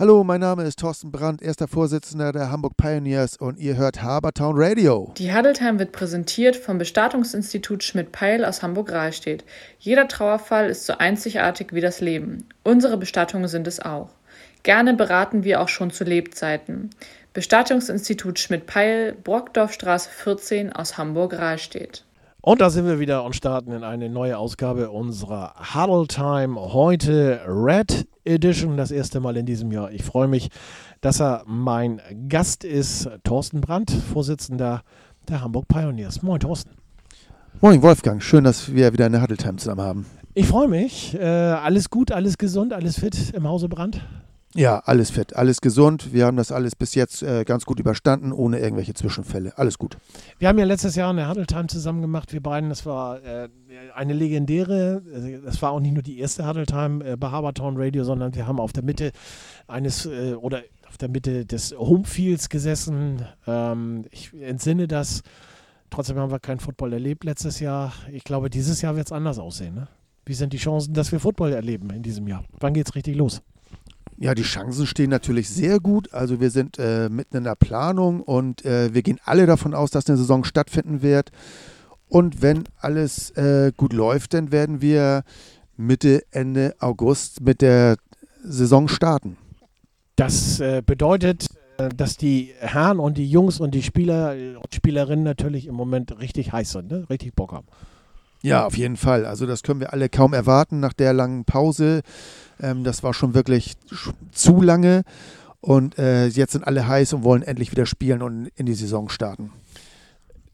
Hallo, mein Name ist Thorsten Brandt, erster Vorsitzender der Hamburg Pioneers und ihr hört Habertown Radio. Die Huddletime wird präsentiert vom Bestattungsinstitut Schmidt-Peil aus Hamburg-Rahlstedt. Jeder Trauerfall ist so einzigartig wie das Leben. Unsere Bestattungen sind es auch. Gerne beraten wir auch schon zu Lebzeiten. Bestattungsinstitut Schmidt-Peil, Brockdorfstraße 14 aus Hamburg-Rahlstedt. Und da sind wir wieder und starten in eine neue Ausgabe unserer Huddle Time. Heute Red Edition, das erste Mal in diesem Jahr. Ich freue mich, dass er mein Gast ist, Thorsten Brandt, Vorsitzender der Hamburg Pioneers. Moin, Thorsten. Moin, Wolfgang. Schön, dass wir wieder eine Huddle Time zusammen haben. Ich freue mich. Äh, alles gut, alles gesund, alles fit im Hause Brandt? Ja, alles fit, alles gesund. Wir haben das alles bis jetzt äh, ganz gut überstanden, ohne irgendwelche Zwischenfälle. Alles gut. Wir haben ja letztes Jahr eine Huddle Time zusammen gemacht, wir beiden. Das war äh, eine legendäre, äh, das war auch nicht nur die erste Huddle Time äh, bei Habertown Radio, sondern wir haben auf der Mitte eines äh, oder auf der Mitte des Homefields gesessen. Ähm, ich entsinne das. Trotzdem haben wir keinen Football erlebt letztes Jahr. Ich glaube, dieses Jahr wird es anders aussehen. Ne? Wie sind die Chancen, dass wir Football erleben in diesem Jahr? Wann geht es richtig los? Ja, die Chancen stehen natürlich sehr gut. Also wir sind äh, mitten in der Planung und äh, wir gehen alle davon aus, dass eine Saison stattfinden wird. Und wenn alles äh, gut läuft, dann werden wir Mitte, Ende August mit der Saison starten. Das äh, bedeutet, äh, dass die Herren und die Jungs und die Spieler und Spielerinnen natürlich im Moment richtig heiß sind, ne? richtig Bock haben. Ja, auf jeden Fall. Also das können wir alle kaum erwarten nach der langen Pause. Ähm, das war schon wirklich zu lange. Und äh, jetzt sind alle heiß und wollen endlich wieder spielen und in die Saison starten.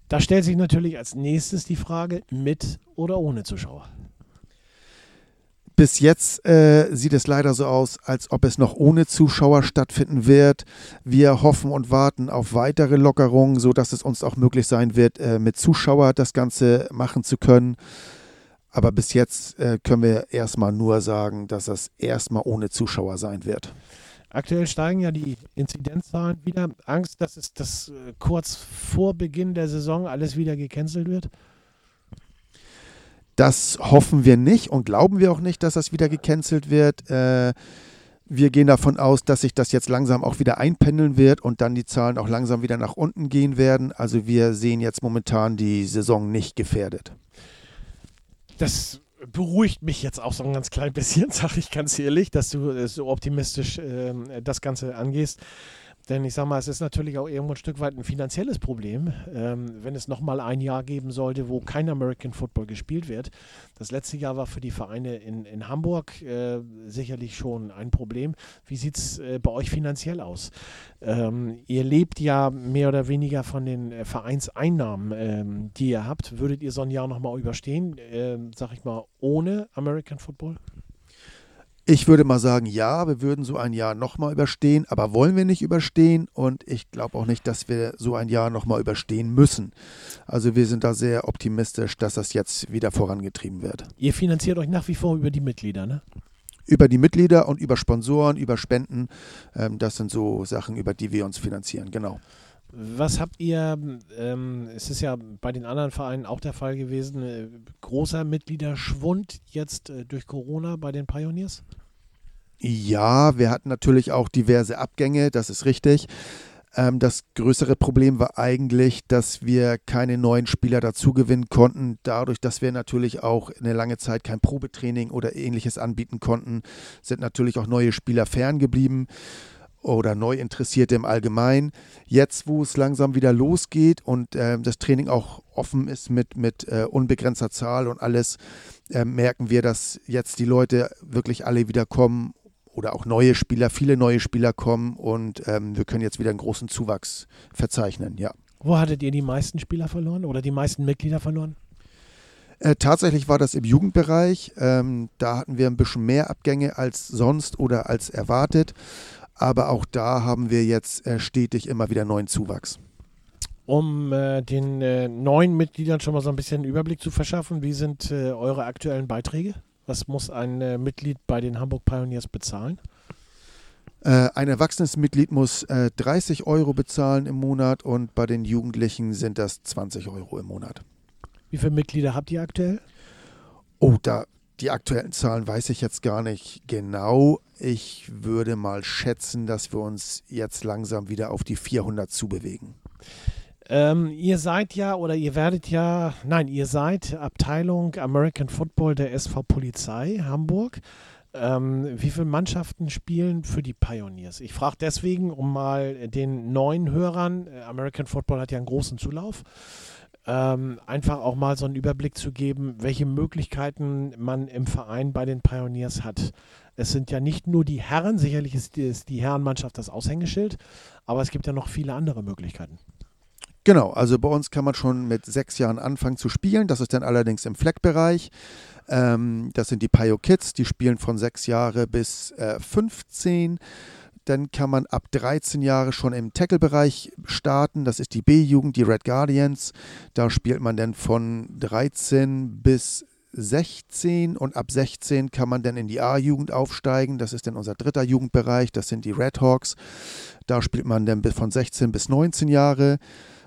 Da stellt sich natürlich als nächstes die Frage, mit oder ohne Zuschauer. Bis jetzt äh, sieht es leider so aus, als ob es noch ohne Zuschauer stattfinden wird. Wir hoffen und warten auf weitere Lockerungen, sodass es uns auch möglich sein wird, äh, mit Zuschauer das Ganze machen zu können. Aber bis jetzt äh, können wir erstmal nur sagen, dass es erstmal ohne Zuschauer sein wird. Aktuell steigen ja die Inzidenzzahlen wieder. Angst, dass es das äh, kurz vor Beginn der Saison alles wieder gecancelt wird? Das hoffen wir nicht und glauben wir auch nicht, dass das wieder gecancelt wird. Äh, wir gehen davon aus, dass sich das jetzt langsam auch wieder einpendeln wird und dann die Zahlen auch langsam wieder nach unten gehen werden. Also wir sehen jetzt momentan die Saison nicht gefährdet das beruhigt mich jetzt auch so ein ganz klein bisschen, sage ich ganz ehrlich, dass du äh, so optimistisch äh, das Ganze angehst. Denn ich sage mal, es ist natürlich auch irgendwo ein Stück weit ein finanzielles Problem, ähm, wenn es nochmal ein Jahr geben sollte, wo kein American Football gespielt wird. Das letzte Jahr war für die Vereine in, in Hamburg äh, sicherlich schon ein Problem. Wie sieht es äh, bei euch finanziell aus? Ähm, ihr lebt ja mehr oder weniger von den äh, Vereinseinnahmen, ähm, die ihr habt. Würdet ihr so ein Jahr nochmal überstehen, ähm, sag ich mal, ohne American Football? Ich würde mal sagen, ja, wir würden so ein Jahr nochmal überstehen, aber wollen wir nicht überstehen und ich glaube auch nicht, dass wir so ein Jahr nochmal überstehen müssen. Also wir sind da sehr optimistisch, dass das jetzt wieder vorangetrieben wird. Ihr finanziert euch nach wie vor über die Mitglieder, ne? Über die Mitglieder und über Sponsoren, über Spenden. Ähm, das sind so Sachen, über die wir uns finanzieren, genau. Was habt ihr, ähm, es ist ja bei den anderen Vereinen auch der Fall gewesen, äh, großer Mitgliederschwund jetzt äh, durch Corona bei den Pioneers? Ja, wir hatten natürlich auch diverse Abgänge, das ist richtig. Ähm, das größere Problem war eigentlich, dass wir keine neuen Spieler dazugewinnen konnten, dadurch, dass wir natürlich auch eine lange Zeit kein Probetraining oder ähnliches anbieten konnten, sind natürlich auch neue Spieler ferngeblieben oder Neuinteressierte im Allgemeinen. Jetzt, wo es langsam wieder losgeht und äh, das Training auch offen ist mit, mit äh, unbegrenzter Zahl und alles, äh, merken wir, dass jetzt die Leute wirklich alle wieder kommen oder auch neue Spieler, viele neue Spieler kommen und ähm, wir können jetzt wieder einen großen Zuwachs verzeichnen, ja. Wo hattet ihr die meisten Spieler verloren oder die meisten Mitglieder verloren? Äh, tatsächlich war das im Jugendbereich. Ähm, da hatten wir ein bisschen mehr Abgänge als sonst oder als erwartet. Aber auch da haben wir jetzt äh, stetig immer wieder neuen Zuwachs. Um äh, den äh, neuen Mitgliedern schon mal so ein bisschen Überblick zu verschaffen, wie sind äh, eure aktuellen Beiträge? Was muss ein äh, Mitglied bei den Hamburg Pioneers bezahlen? Äh, ein erwachsenes Mitglied muss 30 Euro bezahlen im Monat und bei den Jugendlichen sind das 20 Euro im Monat. Wie viele Mitglieder habt ihr aktuell? Oh, da die aktuellen Zahlen weiß ich jetzt gar nicht genau. Ich würde mal schätzen, dass wir uns jetzt langsam wieder auf die 400 zubewegen. Ähm, ihr seid ja oder ihr werdet ja, nein, ihr seid Abteilung American Football der SV Polizei Hamburg. Ähm, wie viele Mannschaften spielen für die Pioneers? Ich frage deswegen, um mal den neuen Hörern, äh, American Football hat ja einen großen Zulauf, ähm, einfach auch mal so einen Überblick zu geben, welche Möglichkeiten man im Verein bei den Pioneers hat. Es sind ja nicht nur die Herren, sicherlich ist die, ist die Herrenmannschaft das Aushängeschild, aber es gibt ja noch viele andere Möglichkeiten. Genau, also bei uns kann man schon mit sechs Jahren anfangen zu spielen. Das ist dann allerdings im Fleckbereich. Ähm, das sind die Pio Kids, die spielen von sechs Jahre bis äh, 15. Dann kann man ab 13 Jahre schon im Tackle-Bereich starten. Das ist die B-Jugend, die Red Guardians. Da spielt man dann von 13 bis 16 und ab 16 kann man dann in die A-Jugend aufsteigen. Das ist dann unser dritter Jugendbereich. Das sind die Red Hawks. Da spielt man dann von 16 bis 19 Jahre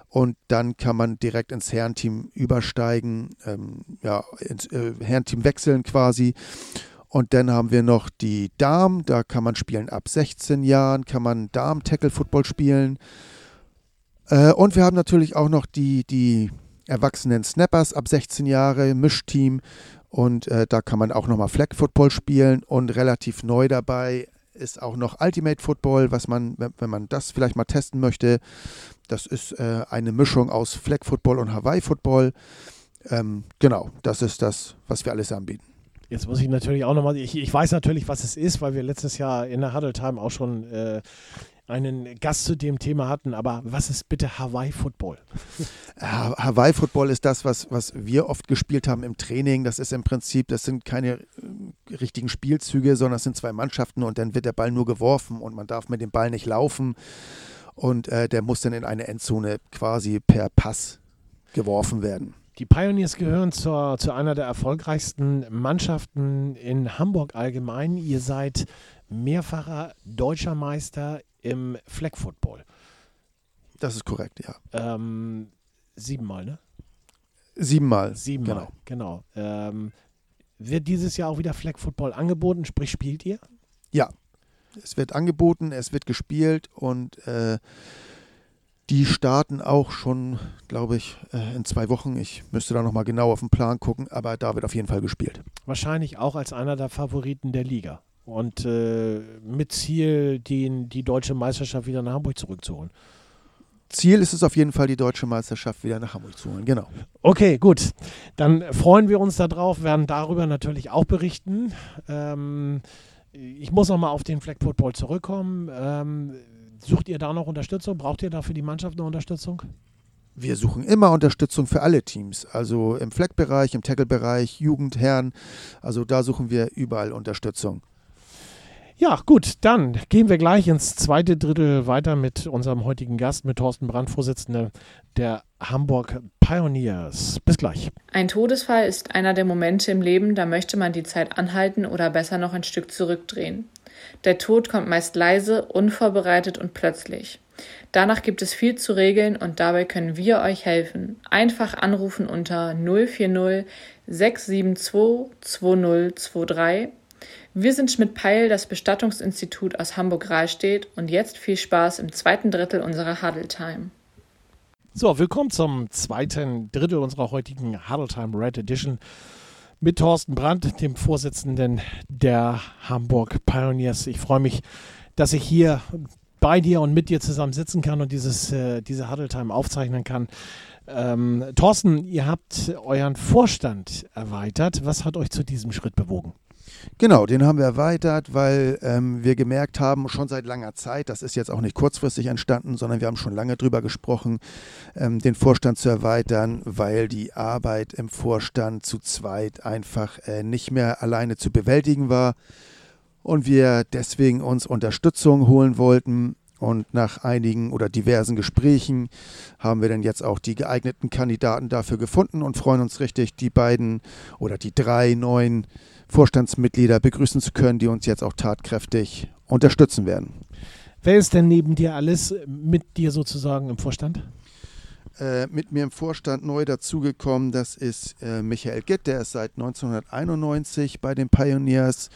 und dann kann man direkt ins Herrenteam übersteigen, ähm, ja, ins äh, Herrenteam wechseln quasi. Und dann haben wir noch die Damen, da kann man spielen ab 16 Jahren, kann man Damen-Tackle-Football spielen. Äh, und wir haben natürlich auch noch die, die erwachsenen Snappers ab 16 Jahre, Mischteam. Und äh, da kann man auch nochmal Flag Football spielen. Und relativ neu dabei ist auch noch Ultimate Football, was man, wenn man das vielleicht mal testen möchte, das ist äh, eine Mischung aus Flag Football und Hawaii Football. Ähm, genau, das ist das, was wir alles anbieten. Jetzt muss ich natürlich auch nochmal, ich, ich weiß natürlich, was es ist, weil wir letztes Jahr in der Huddle Time auch schon äh, einen Gast zu dem Thema hatten, aber was ist bitte Hawaii Football? Hawaii Football ist das, was, was wir oft gespielt haben im Training. Das ist im Prinzip, das sind keine äh, richtigen Spielzüge, sondern es sind zwei Mannschaften und dann wird der Ball nur geworfen und man darf mit dem Ball nicht laufen und äh, der muss dann in eine Endzone quasi per Pass geworfen werden. Die Pioneers gehören zur, zu einer der erfolgreichsten Mannschaften in Hamburg allgemein. Ihr seid mehrfacher deutscher Meister im Flag Football. Das ist korrekt, ja. Ähm, siebenmal, ne? Siebenmal. Siebenmal, genau. genau. Ähm, wird dieses Jahr auch wieder Flag Football angeboten, sprich spielt ihr? Ja, es wird angeboten, es wird gespielt und äh, die starten auch schon, glaube ich, äh, in zwei Wochen. Ich müsste da nochmal genau auf den Plan gucken, aber da wird auf jeden Fall gespielt. Wahrscheinlich auch als einer der Favoriten der Liga. Und äh, mit Ziel, den, die deutsche Meisterschaft wieder nach Hamburg zurückzuholen. Ziel ist es auf jeden Fall, die deutsche Meisterschaft wieder nach Hamburg zu holen. Genau. Okay, gut. Dann freuen wir uns darauf, werden darüber natürlich auch berichten. Ähm, ich muss nochmal auf den Flag Football zurückkommen. Ähm, sucht ihr da noch Unterstützung? Braucht ihr da für die Mannschaft eine Unterstützung? Wir suchen immer Unterstützung für alle Teams. Also im Flag-Bereich, im Tackle-Bereich, Jugend, Herren. Also da suchen wir überall Unterstützung. Ja, gut, dann gehen wir gleich ins zweite Drittel weiter mit unserem heutigen Gast, mit Thorsten Brandt, Vorsitzender der Hamburg Pioneers. Bis gleich. Ein Todesfall ist einer der Momente im Leben, da möchte man die Zeit anhalten oder besser noch ein Stück zurückdrehen. Der Tod kommt meist leise, unvorbereitet und plötzlich. Danach gibt es viel zu regeln und dabei können wir euch helfen. Einfach anrufen unter 040 672 2023 wir sind Schmidt-Peil, das Bestattungsinstitut aus Hamburg-Rahlstedt und jetzt viel Spaß im zweiten Drittel unserer Huddle Time. So, willkommen zum zweiten Drittel unserer heutigen Huddle Time Red Edition mit Thorsten Brandt, dem Vorsitzenden der Hamburg Pioneers. Ich freue mich, dass ich hier bei dir und mit dir zusammen sitzen kann und dieses, äh, diese Huddle Time aufzeichnen kann. Ähm, Thorsten, ihr habt euren Vorstand erweitert. Was hat euch zu diesem Schritt bewogen? Genau, den haben wir erweitert, weil ähm, wir gemerkt haben, schon seit langer Zeit, das ist jetzt auch nicht kurzfristig entstanden, sondern wir haben schon lange drüber gesprochen, ähm, den Vorstand zu erweitern, weil die Arbeit im Vorstand zu zweit einfach äh, nicht mehr alleine zu bewältigen war und wir deswegen uns Unterstützung holen wollten. Und nach einigen oder diversen Gesprächen haben wir dann jetzt auch die geeigneten Kandidaten dafür gefunden und freuen uns richtig, die beiden oder die drei neuen Vorstandsmitglieder begrüßen zu können, die uns jetzt auch tatkräftig unterstützen werden. Wer ist denn neben dir alles mit dir sozusagen im Vorstand? äh, mit mir im Vorstand neu dazugekommen. Das ist äh, Michael Gitt, der ist seit 1991 bei den Pioneers.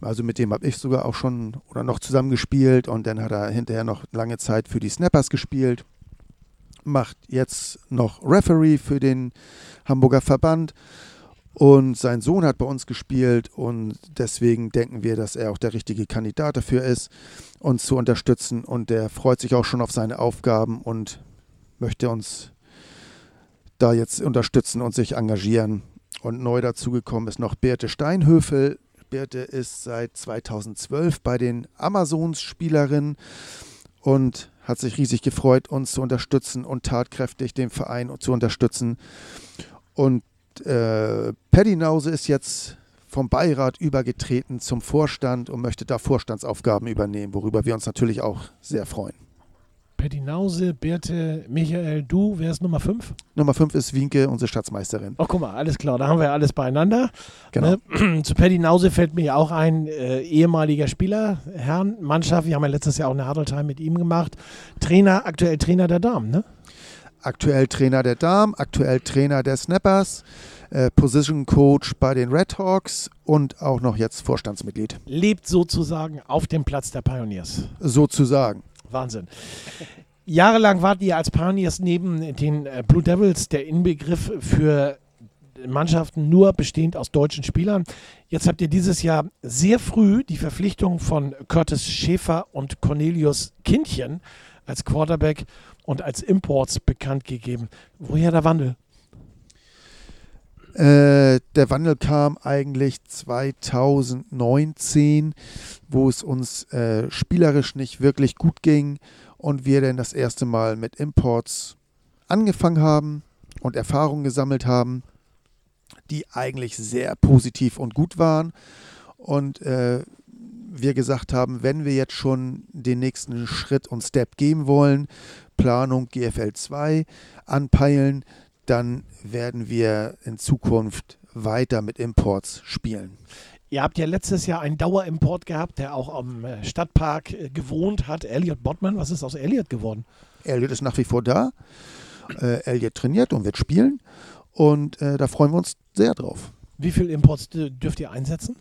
Also mit dem habe ich sogar auch schon oder noch zusammen gespielt und dann hat er hinterher noch lange Zeit für die Snappers gespielt. Macht jetzt noch Referee für den Hamburger Verband und sein Sohn hat bei uns gespielt und deswegen denken wir, dass er auch der richtige Kandidat dafür ist, uns zu unterstützen. Und der freut sich auch schon auf seine Aufgaben und möchte uns da jetzt unterstützen und sich engagieren. Und neu dazugekommen ist noch Birte Steinhöfel. Birte ist seit 2012 bei den Amazons-Spielerinnen und hat sich riesig gefreut, uns zu unterstützen und tatkräftig den Verein zu unterstützen. Und äh, Paddy Nause ist jetzt vom Beirat übergetreten zum Vorstand und möchte da Vorstandsaufgaben übernehmen, worüber wir uns natürlich auch sehr freuen. Paddy Nause, Birte, Michael, du, wer ist Nummer 5? Nummer 5 ist Wienke, unsere Staatsmeisterin. Oh, guck mal, alles klar, da haben wir alles beieinander. Genau. Ne? Zu Paddy Nause fällt mir auch ein äh, ehemaliger Spieler, Herrn, Mannschaft, wir haben ja letztes Jahr auch eine Hardeltime mit ihm gemacht. Trainer, aktuell Trainer der Damen, ne? aktuell Trainer der Damen, aktuell Trainer der Snappers, äh, Position Coach bei den Red Hawks und auch noch jetzt Vorstandsmitglied. Lebt sozusagen auf dem Platz der Pioneers. Sozusagen. Wahnsinn. Jahrelang wart ihr als Pioneers neben den äh, Blue Devils der Inbegriff für Mannschaften nur bestehend aus deutschen Spielern. Jetzt habt ihr dieses Jahr sehr früh die Verpflichtung von Curtis Schäfer und Cornelius Kindchen als Quarterback und als Imports bekannt gegeben. Woher der Wandel? Äh, der Wandel kam eigentlich 2019, wo es uns äh, spielerisch nicht wirklich gut ging und wir dann das erste Mal mit Imports angefangen haben und Erfahrungen gesammelt haben, die eigentlich sehr positiv und gut waren. Und äh, wir gesagt haben, wenn wir jetzt schon den nächsten Schritt und Step gehen wollen, Planung GFL 2 anpeilen, dann werden wir in Zukunft weiter mit Imports spielen. Ihr habt ja letztes Jahr einen Dauerimport gehabt, der auch am äh, Stadtpark äh, gewohnt hat. Elliot Bottmann, was ist aus Elliot geworden? Elliot ist nach wie vor da. Äh, Elliot trainiert und wird spielen. Und äh, da freuen wir uns sehr drauf. Wie viele Imports dürft ihr einsetzen?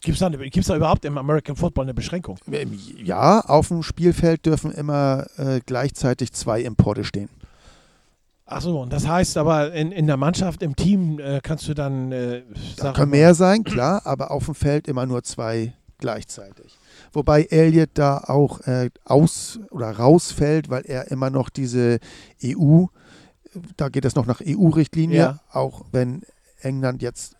Gibt es da, da, überhaupt im American Football eine Beschränkung? Ähm, ja, auf dem Spielfeld dürfen immer äh, gleichzeitig zwei Importe stehen. Ach so, und das heißt aber in, in der Mannschaft, im Team äh, kannst du dann. Äh, da können mehr sein, klar, aber auf dem Feld immer nur zwei gleichzeitig. Wobei Elliot da auch äh, aus oder rausfällt, weil er immer noch diese EU, da geht es noch nach EU-Richtlinie, ja. auch wenn England jetzt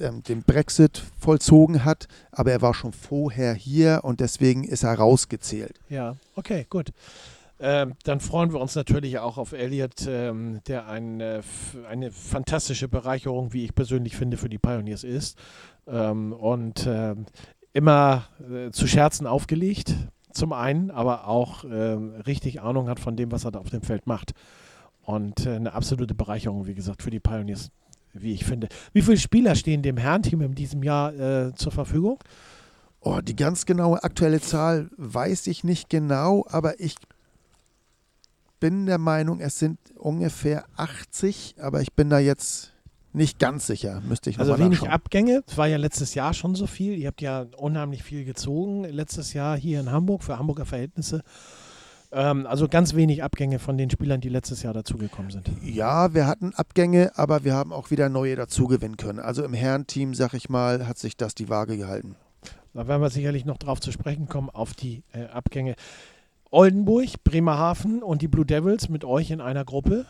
ähm, den Brexit vollzogen hat, aber er war schon vorher hier und deswegen ist er rausgezählt. Ja, okay, gut. Ähm, dann freuen wir uns natürlich auch auf Elliot, ähm, der ein, äh, eine fantastische Bereicherung, wie ich persönlich finde, für die Pioneers ist. Ähm, und äh, immer äh, zu Scherzen aufgelegt, zum einen, aber auch ähm, richtig Ahnung hat von dem, was er da auf dem Feld macht. Und äh, eine absolute Bereicherung, wie gesagt, für die Pioneers wie ich finde. Wie viele Spieler stehen dem Herrenteam in diesem Jahr äh, zur Verfügung? Oh, die ganz genaue aktuelle Zahl weiß ich nicht genau, aber ich bin der Meinung, es sind ungefähr 80, aber ich bin da jetzt nicht ganz sicher, müsste ich noch Also wenig nachschauen. Abgänge, es war ja letztes Jahr schon so viel. Ihr habt ja unheimlich viel gezogen letztes Jahr hier in Hamburg für Hamburger Verhältnisse. Ähm, also ganz wenig Abgänge von den Spielern, die letztes Jahr dazugekommen sind. Ja, wir hatten Abgänge, aber wir haben auch wieder neue dazugewinnen können. Also im Herrenteam, sag ich mal, hat sich das die Waage gehalten. Da werden wir sicherlich noch drauf zu sprechen kommen, auf die äh, Abgänge. Oldenburg, Bremerhaven und die Blue Devils mit euch in einer Gruppe.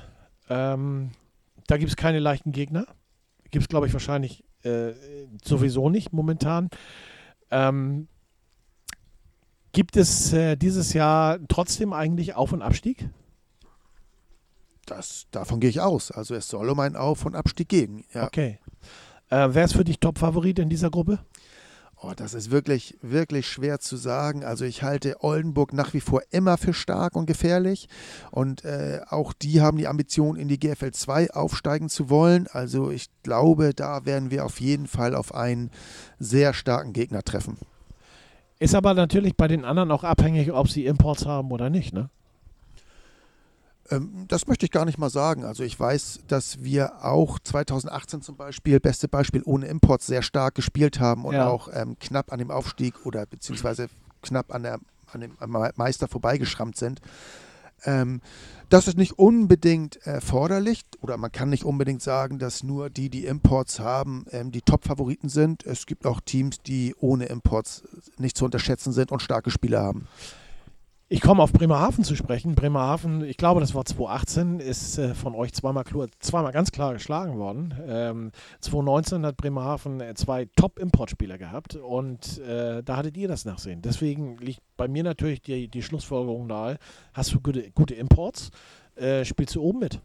Ähm, da gibt es keine leichten Gegner. Gibt es, glaube ich, wahrscheinlich äh, sowieso nicht momentan. Ähm, Gibt es äh, dieses Jahr trotzdem eigentlich Auf- und Abstieg? Das, davon gehe ich aus. Also es soll um einen Auf- und Abstieg gehen. Ja. Okay. Äh, wer ist für dich Top-Favorit in dieser Gruppe? Oh, das ist wirklich, wirklich schwer zu sagen. Also ich halte Oldenburg nach wie vor immer für stark und gefährlich. Und äh, auch die haben die Ambition, in die GFL 2 aufsteigen zu wollen. Also ich glaube, da werden wir auf jeden Fall auf einen sehr starken Gegner treffen. Ist aber natürlich bei den anderen auch abhängig, ob sie Imports haben oder nicht, ne? Ähm, das möchte ich gar nicht mal sagen. Also ich weiß, dass wir auch 2018 zum Beispiel, beste Beispiel ohne Imports, sehr stark gespielt haben und ja. auch ähm, knapp an dem Aufstieg oder beziehungsweise knapp an, der, an dem Meister vorbeigeschrammt sind. Ähm, das ist nicht unbedingt erforderlich oder man kann nicht unbedingt sagen, dass nur die, die Imports haben, ähm, die Top-Favoriten sind. Es gibt auch Teams, die ohne Imports nicht zu unterschätzen sind und starke Spieler haben. Ich komme auf Bremerhaven zu sprechen. Bremerhaven, ich glaube, das war 2018, ist äh, von euch zweimal, zweimal ganz klar geschlagen worden. Ähm, 2019 hat Bremerhaven äh, zwei Top-Importspieler gehabt und äh, da hattet ihr das Nachsehen. Deswegen liegt bei mir natürlich die, die Schlussfolgerung nahe. Hast du gute, gute Imports? Äh, spielst du oben mit?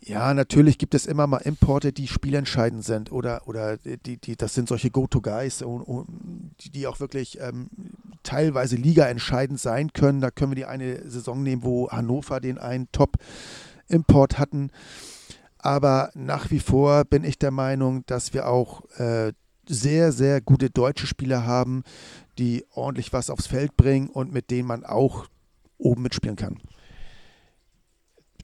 Ja, natürlich gibt es immer mal Importe, die spielentscheidend sind oder, oder die, die, das sind solche Go-To-Guys, die, die auch wirklich ähm, teilweise Liga-entscheidend sein können. Da können wir die eine Saison nehmen, wo Hannover den einen Top-Import hatten. Aber nach wie vor bin ich der Meinung, dass wir auch äh, sehr, sehr gute deutsche Spieler haben, die ordentlich was aufs Feld bringen und mit denen man auch oben mitspielen kann.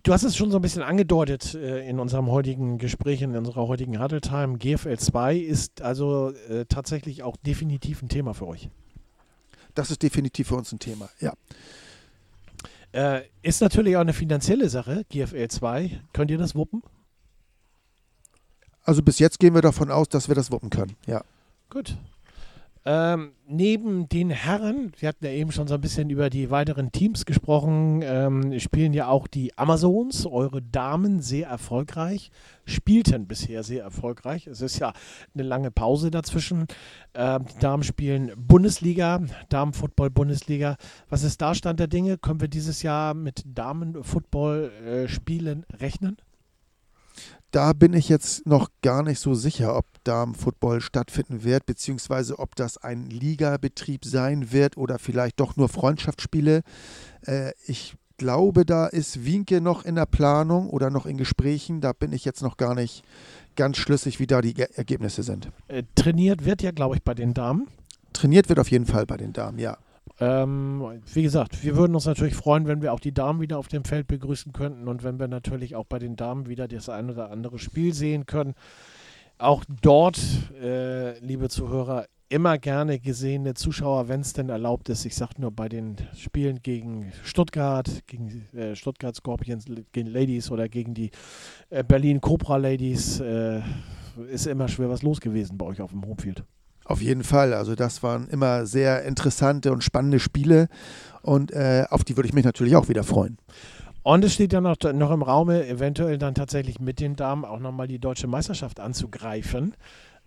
Du hast es schon so ein bisschen angedeutet äh, in unserem heutigen Gespräch, in unserer heutigen Huddle Time. GFL 2 ist also äh, tatsächlich auch definitiv ein Thema für euch. Das ist definitiv für uns ein Thema, ja. Äh, ist natürlich auch eine finanzielle Sache, GFL 2. Könnt ihr das wuppen? Also bis jetzt gehen wir davon aus, dass wir das wuppen können, ja. Gut. Ähm, neben den Herren, wir hatten ja eben schon so ein bisschen über die weiteren Teams gesprochen, ähm, spielen ja auch die Amazons, eure Damen, sehr erfolgreich, spielten bisher sehr erfolgreich. Es ist ja eine lange Pause dazwischen. Ähm, die Damen spielen Bundesliga, Damenfootball-Bundesliga. Was ist da Stand der Dinge? Können wir dieses Jahr mit Damenfootball-Spielen äh, rechnen? Da bin ich jetzt noch gar nicht so sicher, ob Damenfootball stattfinden wird, beziehungsweise ob das ein Ligabetrieb sein wird oder vielleicht doch nur Freundschaftsspiele. Äh, ich glaube, da ist Wienke noch in der Planung oder noch in Gesprächen. Da bin ich jetzt noch gar nicht ganz schlüssig, wie da die Ergebnisse sind. Äh, trainiert wird ja, glaube ich, bei den Damen. Trainiert wird auf jeden Fall bei den Damen, ja. Ähm, wie gesagt, wir würden uns natürlich freuen, wenn wir auch die Damen wieder auf dem Feld begrüßen könnten und wenn wir natürlich auch bei den Damen wieder das ein oder andere Spiel sehen können. Auch dort, äh, liebe Zuhörer, immer gerne gesehene Zuschauer, wenn es denn erlaubt ist. Ich sage nur bei den Spielen gegen Stuttgart, gegen äh, Stuttgart Scorpions, gegen Ladies oder gegen die äh, Berlin Cobra Ladies, äh, ist immer schwer was los gewesen bei euch auf dem Homefield. Auf jeden Fall. Also das waren immer sehr interessante und spannende Spiele und äh, auf die würde ich mich natürlich auch wieder freuen. Und es steht ja noch, noch im Raume, eventuell dann tatsächlich mit den Damen auch nochmal die deutsche Meisterschaft anzugreifen.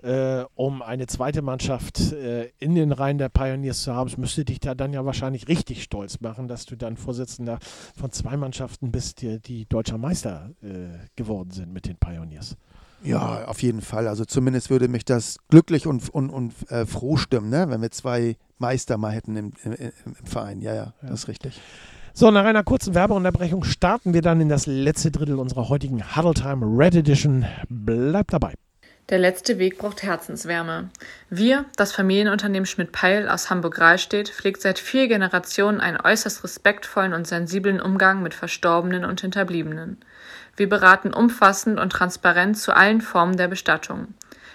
Äh, um eine zweite Mannschaft äh, in den Reihen der Pioneers zu haben. Das müsste dich da dann ja wahrscheinlich richtig stolz machen, dass du dann Vorsitzender von zwei Mannschaften bist, die, die deutscher Meister äh, geworden sind mit den Pioneers. Ja, auf jeden Fall. Also zumindest würde mich das glücklich und, und, und äh, froh stimmen, ne? wenn wir zwei Meister mal hätten im, im, im Verein. Ja, ja, ja, das ist richtig. So, nach einer kurzen Werbeunterbrechung starten wir dann in das letzte Drittel unserer heutigen Huddle Time Red Edition. Bleibt dabei. Der letzte Weg braucht Herzenswärme. Wir, das Familienunternehmen Schmidt-Peil aus Hamburg-Rahlstedt, pflegt seit vier Generationen einen äußerst respektvollen und sensiblen Umgang mit Verstorbenen und Hinterbliebenen. Wir beraten umfassend und transparent zu allen Formen der Bestattung.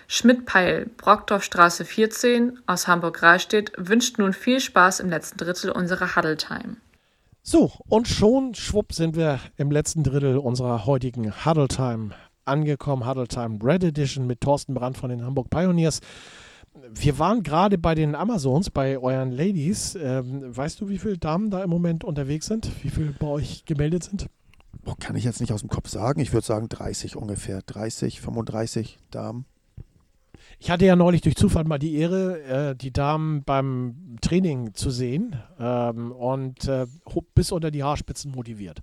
Schmidt-Peil, Brockdorfstraße 14 aus Hamburg-Rahlstedt wünscht nun viel Spaß im letzten Drittel unserer Huddle Time. So, und schon schwupp sind wir im letzten Drittel unserer heutigen Huddle Time angekommen. Huddle Time Red Edition mit Thorsten Brandt von den Hamburg Pioneers. Wir waren gerade bei den Amazons, bei euren Ladies. Ähm, weißt du, wie viele Damen da im Moment unterwegs sind? Wie viele bei euch gemeldet sind? Boah, kann ich jetzt nicht aus dem Kopf sagen. Ich würde sagen 30 ungefähr. 30, 35 Damen. Ich hatte ja neulich durch Zufall mal die Ehre, äh, die Damen beim Training zu sehen ähm, und äh, bis unter die Haarspitzen motiviert.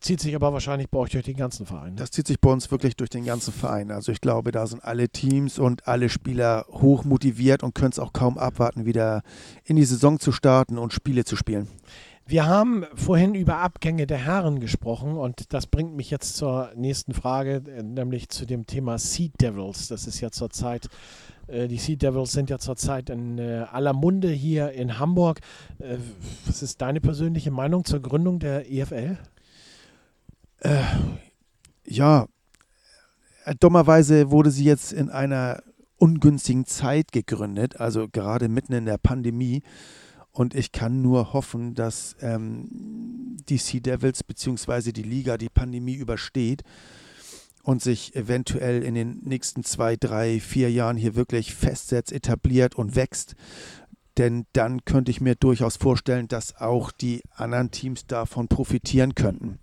Zieht sich aber wahrscheinlich bei euch durch den ganzen Verein. Ne? Das zieht sich bei uns wirklich durch den ganzen Verein. Also ich glaube, da sind alle Teams und alle Spieler hoch motiviert und können es auch kaum abwarten, wieder in die Saison zu starten und Spiele zu spielen. Wir haben vorhin über Abgänge der Herren gesprochen und das bringt mich jetzt zur nächsten Frage, äh, nämlich zu dem Thema Sea Devils. Das ist ja zurzeit, äh, die Sea Devils sind ja zurzeit in äh, aller Munde hier in Hamburg. Was ist deine persönliche Meinung zur Gründung der EFL? Äh, ja, dummerweise wurde sie jetzt in einer ungünstigen Zeit gegründet, also gerade mitten in der Pandemie. Und ich kann nur hoffen, dass ähm, die Sea Devils bzw. die Liga die Pandemie übersteht und sich eventuell in den nächsten zwei, drei, vier Jahren hier wirklich festsetzt, etabliert und wächst. Denn dann könnte ich mir durchaus vorstellen, dass auch die anderen Teams davon profitieren könnten.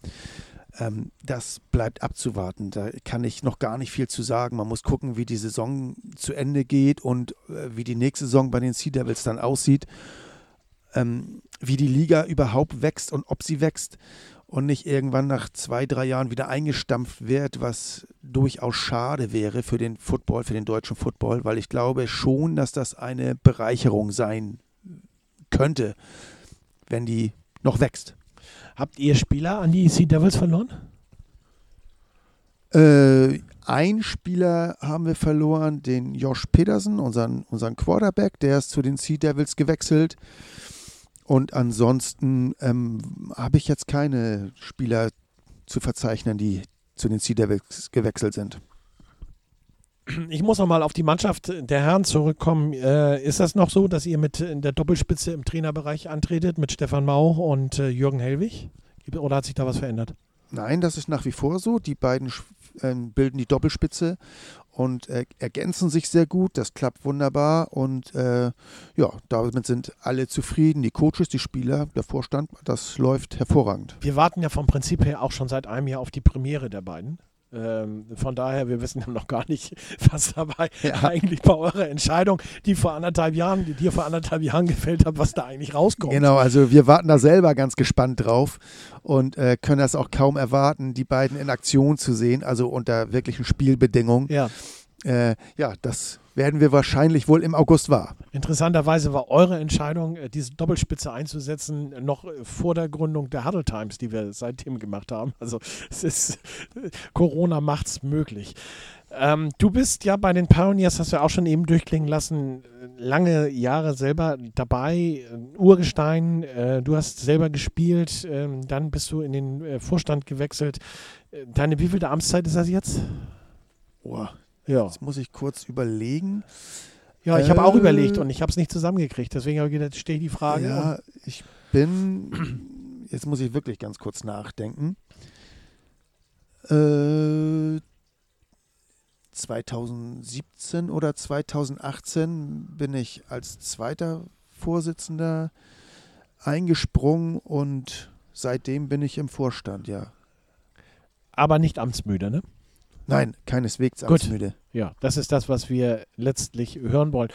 Ähm, das bleibt abzuwarten. Da kann ich noch gar nicht viel zu sagen. Man muss gucken, wie die Saison zu Ende geht und äh, wie die nächste Saison bei den Sea Devils dann aussieht ähm, wie die Liga überhaupt wächst und ob sie wächst und nicht irgendwann nach zwei, drei Jahren wieder eingestampft wird, was durchaus schade wäre für den Football, für den deutschen Football, weil ich glaube schon, dass das eine Bereicherung sein könnte, wenn die noch wächst. Habt ihr Spieler an die Sea Devils verloren? Äh, ein Spieler haben wir verloren, den Josh Peterson, unseren, unseren Quarterback, der ist zu den Sea Devils gewechselt. Und ansonsten ähm, habe ich jetzt keine Spieler zu verzeichnen, die zu den Sea Devils gewechselt sind. Ich muss noch mal auf die Mannschaft der Herren zurückkommen. Äh, ist das noch so, dass ihr mit in der Doppelspitze im Trainerbereich antretet mit Stefan Mau und äh, Jürgen Hellwig? Oder hat sich da was verändert? Nein, das ist nach wie vor so. Die beiden äh, bilden die Doppelspitze und ergänzen sich sehr gut. Das klappt wunderbar und äh, ja, damit sind alle zufrieden. Die Coaches, die Spieler, der Vorstand, das läuft hervorragend. Wir warten ja vom Prinzip her auch schon seit einem Jahr auf die Premiere der beiden. Ähm, von daher, wir wissen ja noch gar nicht, was dabei ja. eigentlich bei eurer Entscheidung, die vor anderthalb Jahren, die dir vor anderthalb Jahren gefällt hat, was da eigentlich rauskommt. Genau, also wir warten da selber ganz gespannt drauf und äh, können das auch kaum erwarten, die beiden in Aktion zu sehen, also unter wirklichen Spielbedingungen. Ja. Äh, ja, das werden wir wahrscheinlich wohl im August wahr. Interessanterweise war eure Entscheidung, äh, diese Doppelspitze einzusetzen, noch äh, vor der Gründung der Huddle Times, die wir seitdem gemacht haben. Also es ist Corona macht es möglich. Ähm, du bist ja bei den Pioneers, hast du ja auch schon eben durchklingen lassen, lange Jahre selber dabei, Urgestein, äh, du hast selber gespielt, äh, dann bist du in den äh, Vorstand gewechselt. Deine wievielte Amtszeit ist das jetzt? Boah, ja. Jetzt muss ich kurz überlegen. Ja, ich äh, habe auch überlegt und ich habe es nicht zusammengekriegt. Deswegen habe ich gedacht, stehe die Frage. Ja, ich bin, jetzt muss ich wirklich ganz kurz nachdenken. Äh, 2017 oder 2018 bin ich als zweiter Vorsitzender eingesprungen und seitdem bin ich im Vorstand, ja. Aber nicht amtsmüde, ne? Nein, keineswegs amtsmüde. Ja, das ist das, was wir letztlich hören wollen.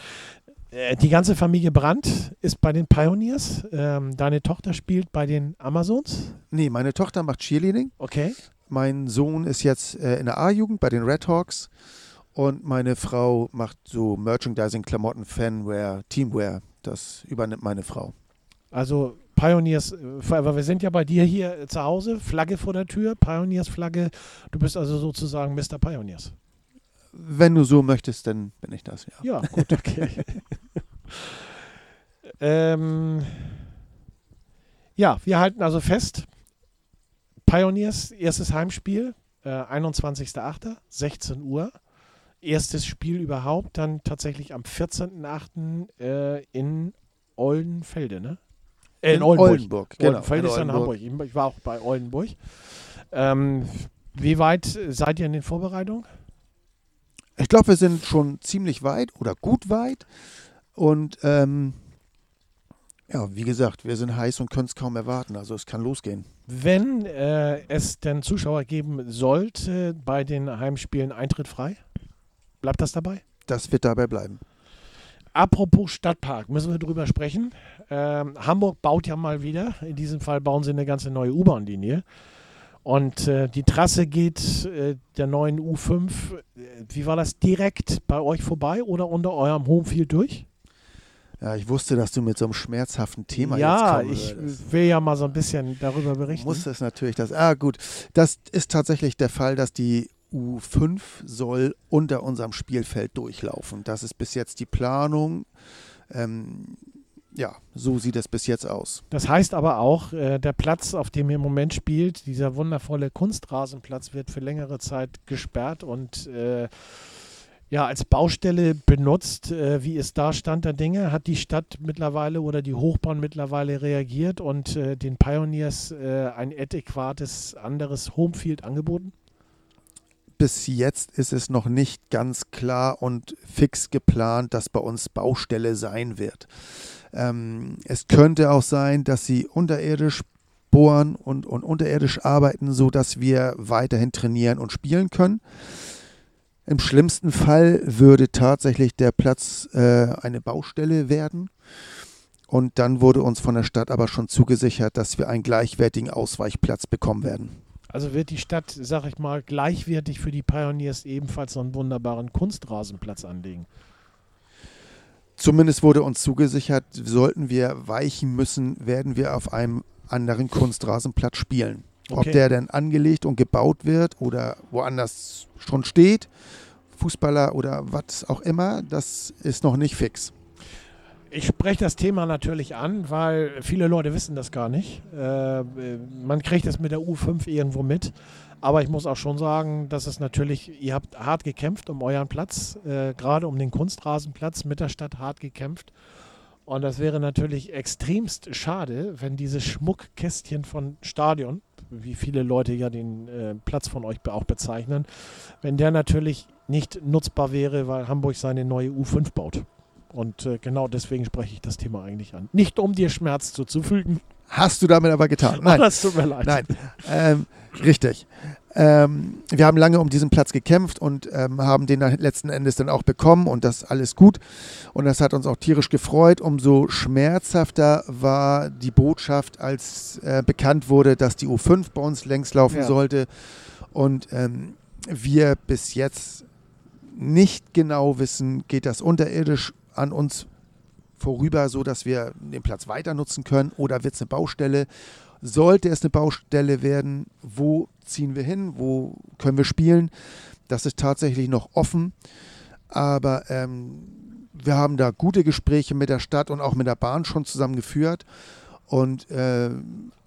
Äh, die ganze Familie Brandt ist bei den Pioneers. Ähm, deine Tochter spielt bei den Amazons? Nee, meine Tochter macht Cheerleading. Okay. Mein Sohn ist jetzt äh, in der A-Jugend bei den Red Hawks. Und meine Frau macht so Merchandising, Klamotten, Fanwear, Teamwear. Das übernimmt meine Frau. Also Pioneers, aber wir sind ja bei dir hier zu Hause, Flagge vor der Tür, Pioneers-Flagge. Du bist also sozusagen Mr. Pioneers. Wenn du so möchtest, dann bin ich das, ja. Ja, gut, okay. ähm, ja, wir halten also fest, Pioneers, erstes Heimspiel, äh, 21.08., 16 Uhr. Erstes Spiel überhaupt, dann tatsächlich am 14.08. Äh, in Oldenfelde, ne? Äh, in, Oldenburg. Oldenburg genau. Oldenfeld ist in Hamburg. Ich war auch bei Oldenburg. Ähm, wie weit seid ihr in den Vorbereitungen? Ich glaube, wir sind schon ziemlich weit oder gut weit. Und ähm, ja, wie gesagt, wir sind heiß und können es kaum erwarten. Also es kann losgehen. Wenn äh, es denn Zuschauer geben sollte bei den Heimspielen Eintritt frei, bleibt das dabei? Das wird dabei bleiben. Apropos Stadtpark, müssen wir drüber sprechen. Ähm, Hamburg baut ja mal wieder. In diesem Fall bauen sie eine ganze neue U-Bahn-Linie. Und äh, die Trasse geht äh, der neuen U5. Äh, wie war das direkt bei euch vorbei oder unter eurem Homefield durch? Ja, ich wusste, dass du mit so einem schmerzhaften Thema ja, jetzt kommst. Ja, ich will ja mal so ein bisschen darüber berichten. Muss es natürlich das. Ah, gut. Das ist tatsächlich der Fall, dass die U5 soll unter unserem Spielfeld durchlaufen. Das ist bis jetzt die Planung. Ähm, ja, so sieht es bis jetzt aus. Das heißt aber auch, äh, der Platz, auf dem ihr im Moment spielt, dieser wundervolle Kunstrasenplatz, wird für längere Zeit gesperrt und äh, ja, als Baustelle benutzt. Äh, wie ist da Stand der Dinge? Hat die Stadt mittlerweile oder die Hochbahn mittlerweile reagiert und äh, den Pioneers äh, ein adäquates anderes Homefield angeboten? Bis jetzt ist es noch nicht ganz klar und fix geplant, dass bei uns Baustelle sein wird. Ähm, es könnte auch sein, dass sie unterirdisch bohren und, und unterirdisch arbeiten, sodass wir weiterhin trainieren und spielen können. Im schlimmsten Fall würde tatsächlich der Platz äh, eine Baustelle werden. Und dann wurde uns von der Stadt aber schon zugesichert, dass wir einen gleichwertigen Ausweichplatz bekommen werden. Also wird die Stadt, sag ich mal, gleichwertig für die Pioneers ebenfalls so einen wunderbaren Kunstrasenplatz anlegen? Zumindest wurde uns zugesichert, sollten wir weichen müssen, werden wir auf einem anderen Kunstrasenplatz spielen. Okay. Ob der dann angelegt und gebaut wird oder woanders schon steht, Fußballer oder was auch immer, das ist noch nicht fix. Ich spreche das Thema natürlich an, weil viele Leute wissen das gar nicht. Äh, man kriegt es mit der U5 irgendwo mit. Aber ich muss auch schon sagen, dass es natürlich, ihr habt hart gekämpft um euren Platz, äh, gerade um den Kunstrasenplatz mit der Stadt hart gekämpft. Und das wäre natürlich extremst schade, wenn diese Schmuckkästchen von Stadion, wie viele Leute ja den äh, Platz von euch auch bezeichnen, wenn der natürlich nicht nutzbar wäre, weil Hamburg seine neue U5 baut. Und äh, genau deswegen spreche ich das Thema eigentlich an. Nicht um dir Schmerz zuzufügen. Hast du damit aber getan. Nein, oh, das tut mir leid. Nein, ähm, richtig. Ähm, wir haben lange um diesen Platz gekämpft und ähm, haben den letzten Endes dann auch bekommen und das alles gut. Und das hat uns auch tierisch gefreut. Umso schmerzhafter war die Botschaft, als äh, bekannt wurde, dass die U5 bei uns längs laufen ja. sollte. Und ähm, wir bis jetzt nicht genau wissen, geht das unterirdisch an uns vorüber, so dass wir den Platz weiter nutzen können oder wird es eine Baustelle? Sollte es eine Baustelle werden, wo ziehen wir hin? Wo können wir spielen? Das ist tatsächlich noch offen. Aber ähm, wir haben da gute Gespräche mit der Stadt und auch mit der Bahn schon zusammen geführt. Und äh,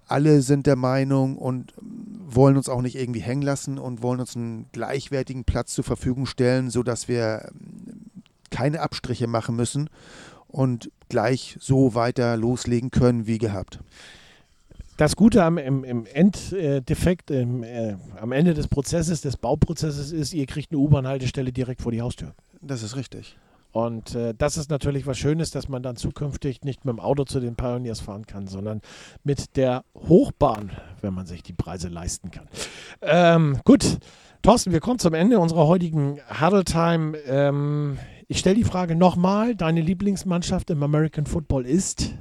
alle sind der Meinung und wollen uns auch nicht irgendwie hängen lassen und wollen uns einen gleichwertigen Platz zur Verfügung stellen, sodass wir keine Abstriche machen müssen und gleich so weiter loslegen können wie gehabt. Das Gute am im, im Enddefekt, im, äh, am Ende des Prozesses, des Bauprozesses ist, ihr kriegt eine U-Bahn-Haltestelle direkt vor die Haustür. Das ist richtig. Und äh, das ist natürlich was Schönes, dass man dann zukünftig nicht mit dem Auto zu den Pioneers fahren kann, sondern mit der Hochbahn, wenn man sich die Preise leisten kann. Ähm, gut, Thorsten, wir kommen zum Ende unserer heutigen Huddle Time. Ähm, ich stelle die Frage nochmal: Deine Lieblingsmannschaft im American Football ist?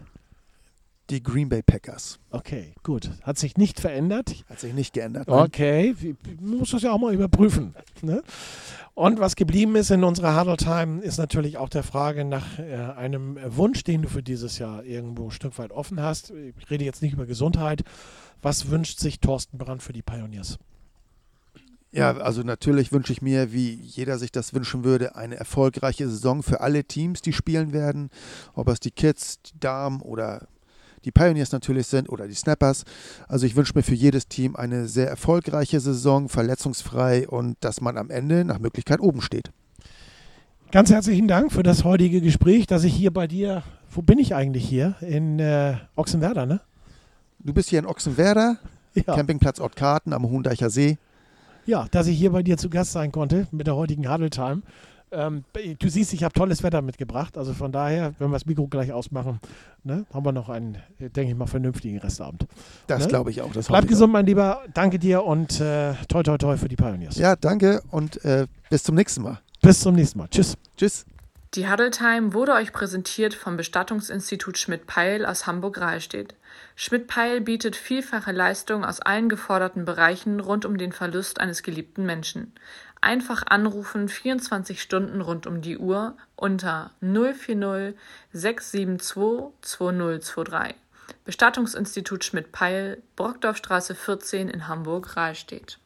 Die Green Bay Packers. Okay, gut. Hat sich nicht verändert? Hat sich nicht geändert. Nein. Okay, man muss das ja auch mal überprüfen. Ne? Und was geblieben ist in unserer Huddle Time, ist natürlich auch der Frage nach äh, einem Wunsch, den du für dieses Jahr irgendwo ein Stück weit offen hast. Ich rede jetzt nicht über Gesundheit. Was wünscht sich Thorsten Brandt für die Pioneers? Ja, also natürlich wünsche ich mir, wie jeder sich das wünschen würde, eine erfolgreiche Saison für alle Teams, die spielen werden. Ob es die Kids, die Damen oder die Pioneers natürlich sind oder die Snappers. Also ich wünsche mir für jedes Team eine sehr erfolgreiche Saison, verletzungsfrei und dass man am Ende nach Möglichkeit oben steht. Ganz herzlichen Dank für das heutige Gespräch, dass ich hier bei dir, wo bin ich eigentlich hier? In äh, Ochsenwerder, ne? Du bist hier in Ochsenwerder, ja. Campingplatz Ortkarten am Hohendeicher See. Ja, dass ich hier bei dir zu Gast sein konnte mit der heutigen Huddle Time. Ähm, du siehst, ich habe tolles Wetter mitgebracht. Also von daher, wenn wir das Mikro gleich ausmachen, ne, haben wir noch einen, denke ich mal, vernünftigen Restabend. Das ne? glaube ich auch. Das Bleib gesund, auch. mein Lieber. Danke dir und äh, toi, toi, toi für die Pioneers. Ja, danke und äh, bis zum nächsten Mal. Bis zum nächsten Mal. Tschüss. Tschüss. Die Huddle Time wurde euch präsentiert vom Bestattungsinstitut Schmidt-Peil aus Hamburg-Rahlstedt. Schmidt-Peil bietet vielfache Leistungen aus allen geforderten Bereichen rund um den Verlust eines geliebten Menschen. Einfach anrufen 24 Stunden rund um die Uhr unter 040 672 2023. Bestattungsinstitut Schmidt-Peil, Brockdorfstraße 14 in Hamburg-Rahlstedt.